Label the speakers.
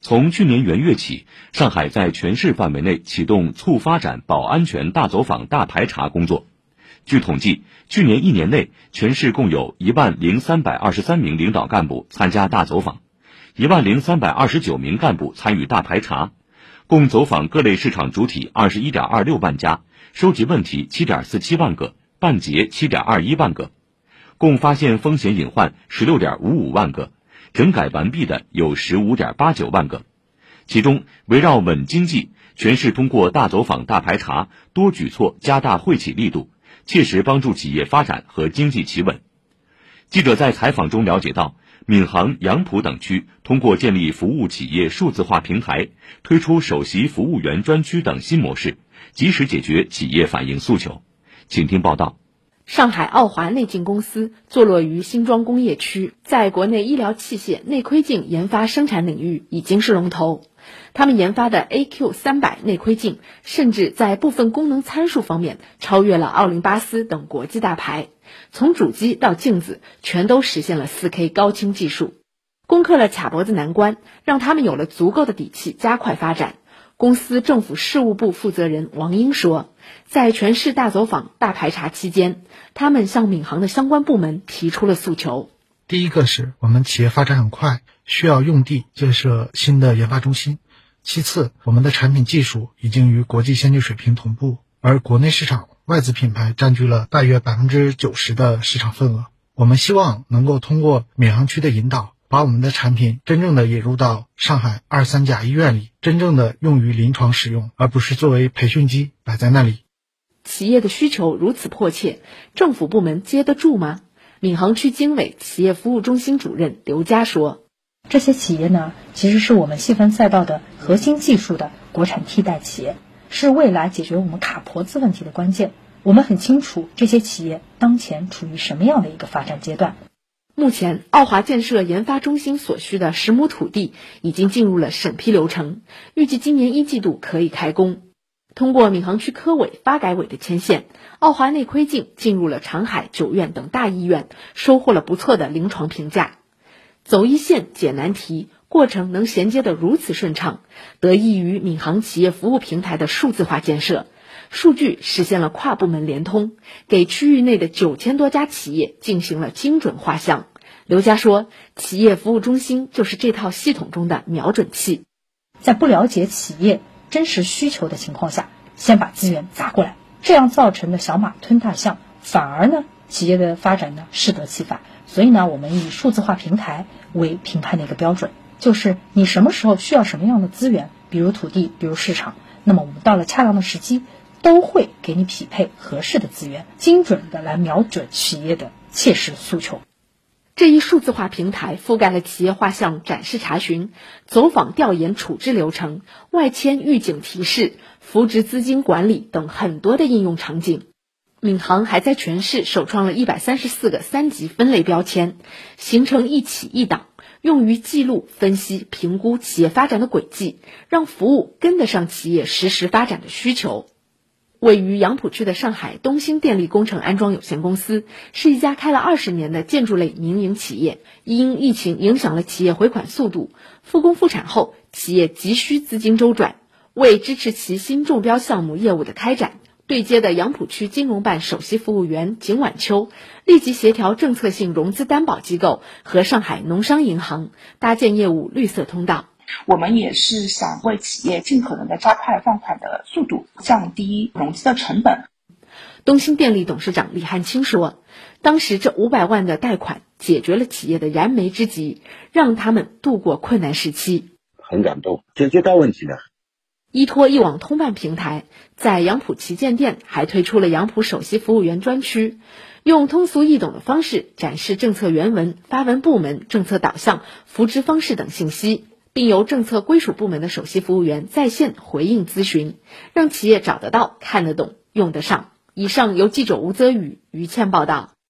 Speaker 1: 从去年元月起，上海在全市范围内启动促发展保安全大走访大排查工作。据统计，去年一年内，全市共有一万零三百二十三名领导干部参加大走访，一万零三百二十九名干部参与大排查，共走访各类市场主体二十一点二六万家，收集问题七点四七万个，办结七点二一万个，共发现风险隐患十六点五五万个。整改完毕的有十五点八九万个，其中围绕稳经济，全市通过大走访、大排查多举措加大惠企力度，切实帮助企业发展和经济企稳。记者在采访中了解到，闵行、杨浦等区通过建立服务企业数字化平台，推出首席服务员专区等新模式，及时解决企业反映诉求。请听报道。
Speaker 2: 上海奥华内镜公司坐落于新庄工业区，在国内医疗器械内窥镜研发生产领域已经是龙头。他们研发的 AQ 三百内窥镜，甚至在部分功能参数方面超越了奥林巴斯等国际大牌。从主机到镜子，全都实现了 4K 高清技术，攻克了卡脖子难关，让他们有了足够的底气加快发展。公司政府事务部负责人王英说，在全市大走访、大排查期间，他们向闵行的相关部门提出了诉求。
Speaker 3: 第一个是我们企业发展很快，需要用地建设新的研发中心；其次，我们的产品技术已经与国际先进水平同步，而国内市场外资品牌占据了大约百分之九十的市场份额。我们希望能够通过闵行区的引导。把我们的产品真正的引入到上海二三甲医院里，真正的用于临床使用，而不是作为培训机摆在那里。
Speaker 2: 企业的需求如此迫切，政府部门接得住吗？闵行区经委企业服务中心主任刘佳说：“
Speaker 4: 这些企业呢，其实是我们细分赛道的核心技术的国产替代企业，是未来解决我们卡脖子问题的关键。我们很清楚这些企业当前处于什么样的一个发展阶段。”
Speaker 2: 目前，奥华建设研发中心所需的十亩土地已经进入了审批流程，预计今年一季度可以开工。通过闵行区科委、发改委的牵线，奥华内窥镜进入了长海、九院等大医院，收获了不错的临床评价。走一线解难题，过程能衔接得如此顺畅，得益于闵行企业服务平台的数字化建设。数据实现了跨部门联通，给区域内的九千多家企业进行了精准画像。刘佳说：“企业服务中心就是这套系统中的瞄准器，
Speaker 4: 在不了解企业真实需求的情况下，先把资源砸过来，这样造成的小马吞大象，反而呢，企业的发展呢适得其反。所以呢，我们以数字化平台为评判的一个标准，就是你什么时候需要什么样的资源，比如土地，比如市场，那么我们到了恰当的时机。”都会给你匹配合适的资源，精准的来瞄准企业的切实诉求。
Speaker 2: 这一数字化平台覆盖了企业画像展示、查询、走访调研、处置流程、外迁预警提示、扶植资金管理等很多的应用场景。闵行还在全市首创了一百三十四个三级分类标签，形成一起一档，用于记录、分析、评估企业发展的轨迹，让服务跟得上企业实时发展的需求。位于杨浦区的上海东兴电力工程安装有限公司是一家开了二十年的建筑类民营企业。因疫情影响了企业回款速度，复工复产后，企业急需资金周转。为支持其新中标项目业务的开展，对接的杨浦区金融办首席服务员景晚秋立即协调政策性融资担保机构和上海农商银行搭建业务绿色通道。
Speaker 5: 我们也是想为企业尽可能的加快放款的速度，降低融资的成本。
Speaker 2: 东兴电力董事长李汉清说：“当时这五百万的贷款解决了企业的燃眉之急，让他们度过困难时期。
Speaker 6: 很感动，解决到问题了。”
Speaker 2: 依托一网通办平台，在杨浦旗舰店还推出了杨浦首席服务员专区，用通俗易懂的方式展示政策原文、发文部门政策导向、扶植方式等信息。并由政策归属部门的首席服务员在线回应咨询，让企业找得到、看得懂、用得上。以上由记者吴泽宇、于倩报道。